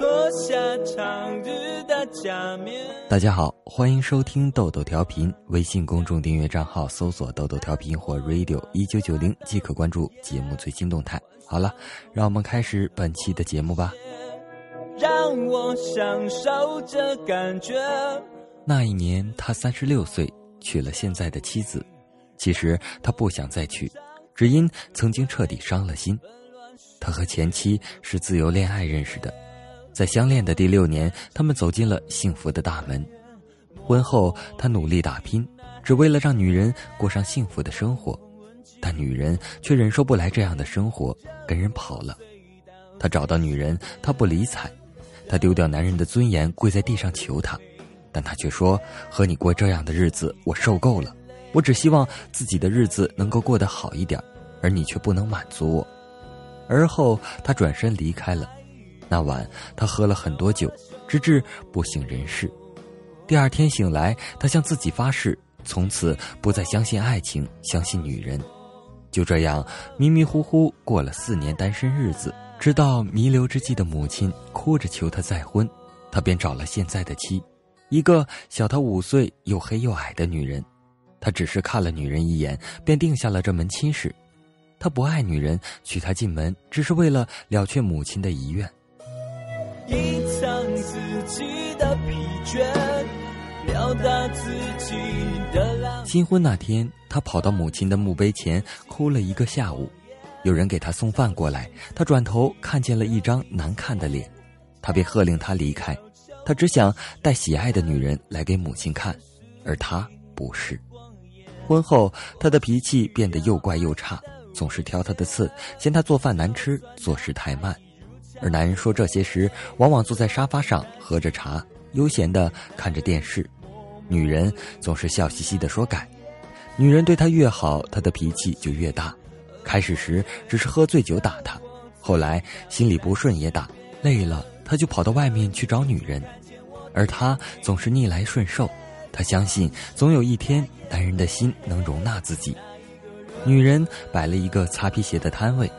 脱下长日的假面。大家好，欢迎收听豆豆调频，微信公众订阅账号搜索“豆豆调频”或 “radio 一九九零”即可关注节目最新动态。好了，让我们开始本期的节目吧。让我享受这感觉。那一年，他三十六岁，娶了现在的妻子。其实他不想再娶，只因曾经彻底伤了心。他和前妻是自由恋爱认识的，在相恋的第六年，他们走进了幸福的大门。婚后，他努力打拼，只为了让女人过上幸福的生活，但女人却忍受不来这样的生活，跟人跑了。他找到女人，他不理睬。他丢掉男人的尊严，跪在地上求他，但他却说：“和你过这样的日子，我受够了。我只希望自己的日子能够过得好一点，而你却不能满足我。”而后，他转身离开了。那晚，他喝了很多酒，直至不省人事。第二天醒来，他向自己发誓，从此不再相信爱情，相信女人。就这样，迷迷糊糊过了四年单身日子。直到弥留之际的母亲哭着求他再婚，他便找了现在的妻，一个小他五岁又黑又矮的女人。他只是看了女人一眼，便定下了这门亲事。他不爱女人，娶她进门只是为了了却母亲的遗愿。隐藏自己的疲倦，表达自己的新婚那天，他跑到母亲的墓碑前哭了一个下午。有人给他送饭过来，他转头看见了一张难看的脸，他便喝令他离开。他只想带喜爱的女人来给母亲看，而他不是。婚后，他的脾气变得又怪又差，总是挑他的刺，嫌他做饭难吃，做事太慢。而男人说这些时，往往坐在沙发上喝着茶，悠闲的看着电视。女人总是笑嘻嘻的说改。女人对他越好，他的脾气就越大。开始时只是喝醉酒打他，后来心里不顺也打，累了他就跑到外面去找女人，而他总是逆来顺受，他相信总有一天男人的心能容纳自己。女人摆了一个擦皮鞋的摊位，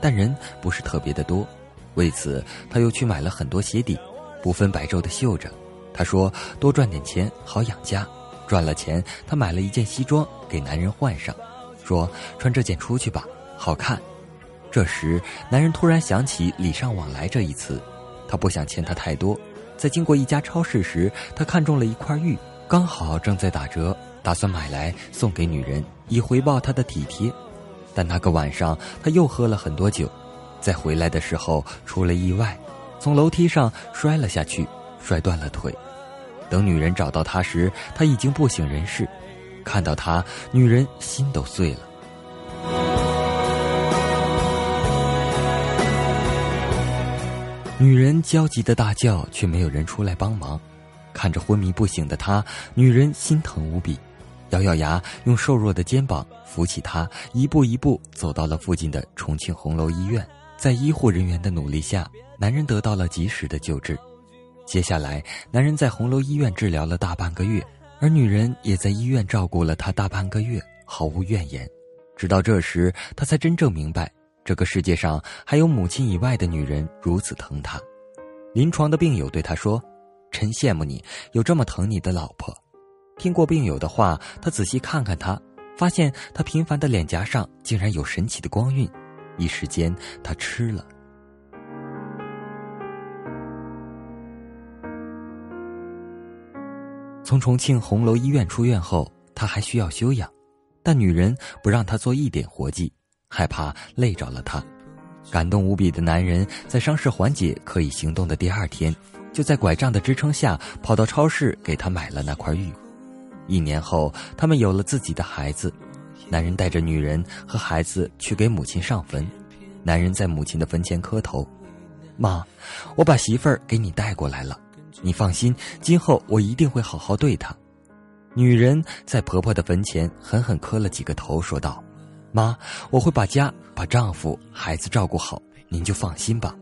但人不是特别的多，为此他又去买了很多鞋底，不分白昼的绣着。他说多赚点钱好养家，赚了钱他买了一件西装给男人换上。说穿这件出去吧，好看。这时，男人突然想起礼尚往来这一词，他不想欠他太多。在经过一家超市时，他看中了一块玉，刚好正在打折，打算买来送给女人，以回报她的体贴。但那个晚上，他又喝了很多酒，在回来的时候出了意外，从楼梯上摔了下去，摔断了腿。等女人找到他时，他已经不省人事。看到他，女人心都碎了。女人焦急的大叫，却没有人出来帮忙。看着昏迷不醒的他，女人心疼无比，咬咬牙，用瘦弱的肩膀扶起他，一步一步走到了附近的重庆红楼医院。在医护人员的努力下，男人得到了及时的救治。接下来，男人在红楼医院治疗了大半个月。而女人也在医院照顾了他大半个月，毫无怨言。直到这时，他才真正明白，这个世界上还有母亲以外的女人如此疼他。临床的病友对他说：“真羡慕你有这么疼你的老婆。”听过病友的话，他仔细看看他，发现他平凡的脸颊上竟然有神奇的光晕。一时间，他吃了。从重庆红楼医院出院后，他还需要休养，但女人不让他做一点活计，害怕累着了他。感动无比的男人在伤势缓解、可以行动的第二天，就在拐杖的支撑下跑到超市给他买了那块玉。一年后，他们有了自己的孩子。男人带着女人和孩子去给母亲上坟，男人在母亲的坟前磕头：“妈，我把媳妇儿给你带过来了。”你放心，今后我一定会好好对她。女人在婆婆的坟前狠狠磕了几个头，说道：“妈，我会把家、把丈夫、孩子照顾好，您就放心吧。”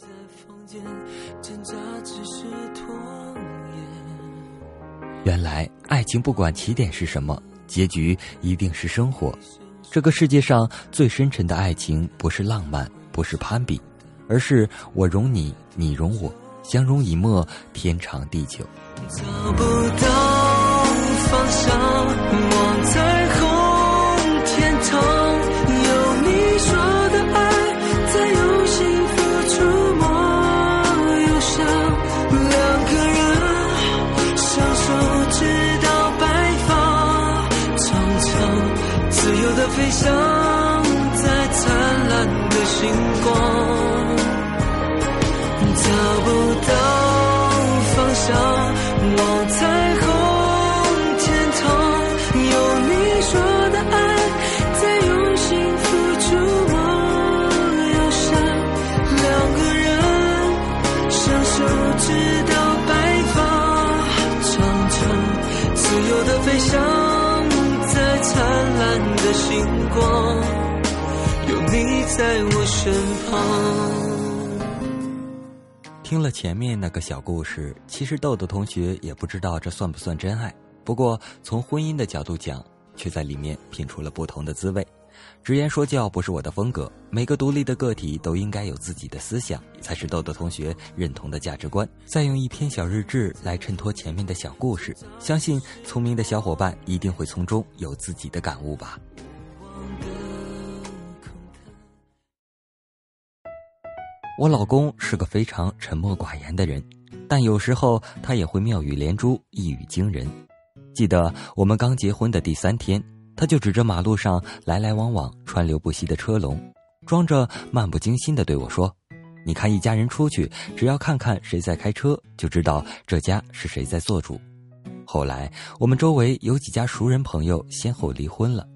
原来，爱情不管起点是什么，结局一定是生活。这个世界上最深沉的爱情，不是浪漫，不是攀比，而是我容你，你容我。相濡以沫，天长地久。找不到方向，望彩虹，天堂。自由的飞翔在灿烂的星光。找不到的星光，有你在我身旁。听了前面那个小故事，其实豆豆同学也不知道这算不算真爱。不过从婚姻的角度讲，却在里面品出了不同的滋味。直言说教不是我的风格，每个独立的个体都应该有自己的思想，才是豆豆同学认同的价值观。再用一篇小日志来衬托前面的小故事，相信聪明的小伙伴一定会从中有自己的感悟吧。我老公是个非常沉默寡言的人，但有时候他也会妙语连珠、一语惊人。记得我们刚结婚的第三天，他就指着马路上来来往往、川流不息的车龙，装着漫不经心地对我说：“你看，一家人出去，只要看看谁在开车，就知道这家是谁在做主。”后来我们周围有几家熟人朋友先后离婚了，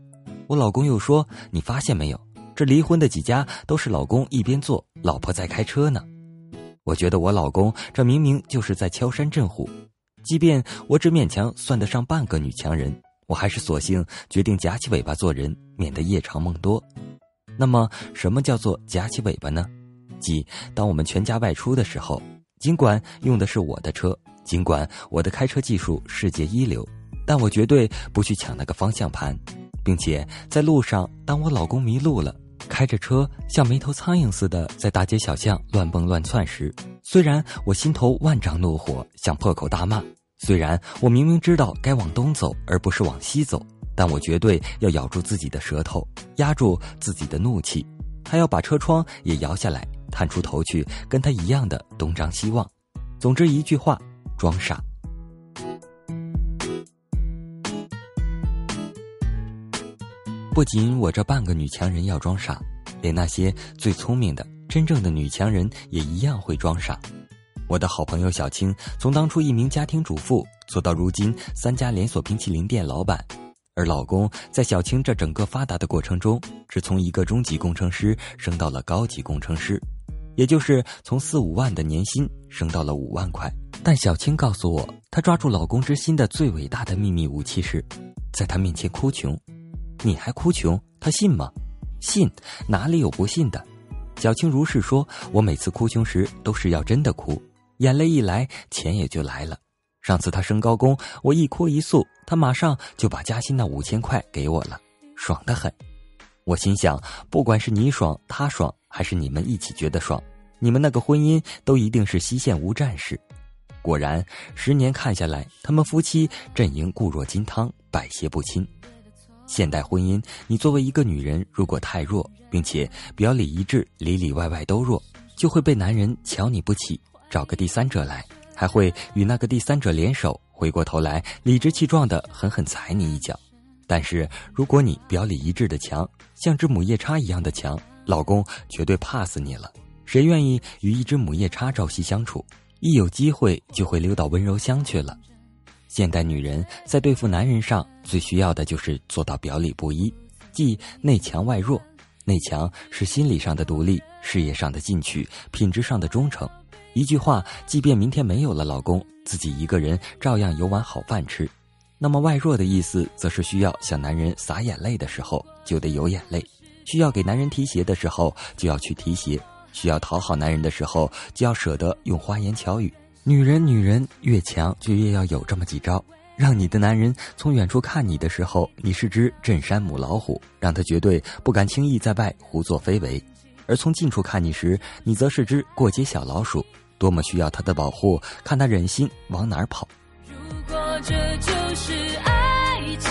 我老公又说：“你发现没有？”这离婚的几家都是老公一边做，老婆在开车呢。我觉得我老公这明明就是在敲山震虎。即便我只勉强算得上半个女强人，我还是索性决定夹起尾巴做人，免得夜长梦多。那么，什么叫做夹起尾巴呢？即当我们全家外出的时候，尽管用的是我的车，尽管我的开车技术世界一流，但我绝对不去抢那个方向盘，并且在路上，当我老公迷路了。开着车像没头苍蝇似的在大街小巷乱蹦乱窜时，虽然我心头万丈怒火想破口大骂，虽然我明明知道该往东走而不是往西走，但我绝对要咬住自己的舌头，压住自己的怒气，还要把车窗也摇下来，探出头去跟他一样的东张西望。总之一句话，装傻。不仅我这半个女强人要装傻，连那些最聪明的、真正的女强人也一样会装傻。我的好朋友小青，从当初一名家庭主妇做到如今三家连锁冰淇淋店老板，而老公在小青这整个发达的过程中，只从一个中级工程师升到了高级工程师，也就是从四五万的年薪升到了五万块。但小青告诉我，她抓住老公之心的最伟大的秘密武器是，在他面前哭穷。你还哭穷？他信吗？信，哪里有不信的？小青如是说。我每次哭穷时都是要真的哭，眼泪一来，钱也就来了。上次他升高工，我一哭一诉，他马上就把加薪那五千块给我了，爽得很。我心想，不管是你爽，他爽，还是你们一起觉得爽，你们那个婚姻都一定是西线无战事。果然，十年看下来，他们夫妻阵营固若金汤，百邪不侵。现代婚姻，你作为一个女人，如果太弱，并且表里一致，里里外外都弱，就会被男人瞧你不起，找个第三者来，还会与那个第三者联手，回过头来理直气壮的狠狠踩你一脚。但是如果你表里一致的强，像只母夜叉一样的强，老公绝对怕死你了。谁愿意与一只母夜叉朝夕相处？一有机会就会溜到温柔乡去了。现代女人在对付男人上最需要的就是做到表里不一，即内强外弱。内强是心理上的独立，事业上的进取，品质上的忠诚。一句话，即便明天没有了老公，自己一个人照样有碗好饭吃。那么外弱的意思，则是需要向男人洒眼泪的时候就得有眼泪，需要给男人提鞋的时候就要去提鞋，需要讨好男人的时候就要舍得用花言巧语。女人，女人越强就越要有这么几招，让你的男人从远处看你的时候，你是只镇山母老虎，让他绝对不敢轻易在外胡作非为；而从近处看你时，你则是只过街小老鼠，多么需要他的保护，看他忍心往哪儿跑。如果这就是爱情，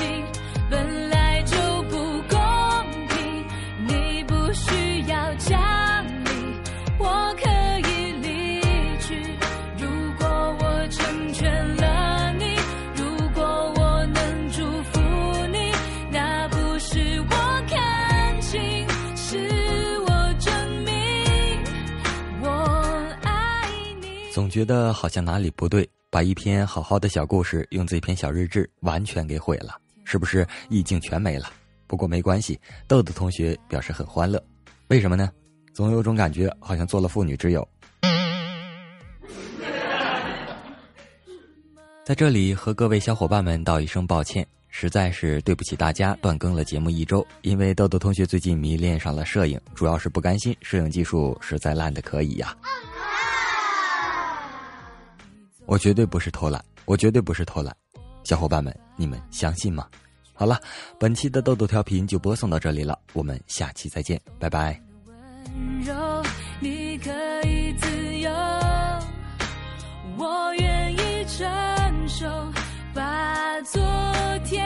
总觉得好像哪里不对，把一篇好好的小故事用这篇小日志完全给毁了，是不是意境全没了？不过没关系，豆豆同学表示很欢乐，为什么呢？总有种感觉，好像做了妇女之友。在这里和各位小伙伴们道一声抱歉，实在是对不起大家断更了节目一周，因为豆豆同学最近迷恋上了摄影，主要是不甘心摄影技术实在烂的可以呀、我绝对不是偷懒，我绝对不是偷懒。小伙伴们，你们相信吗？好了，本期的豆豆调频就播送到这里了，我们下期再见，拜拜。温柔，你可以自由。我愿意承受，把昨天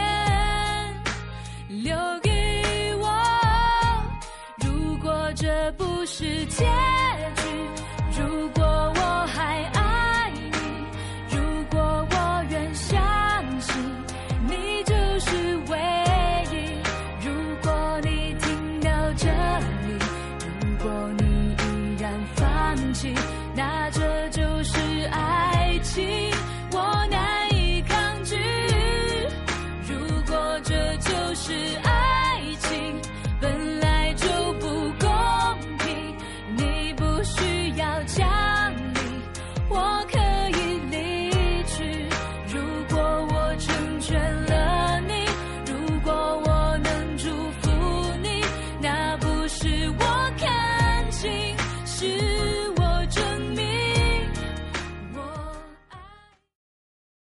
留给我。如果这不是天。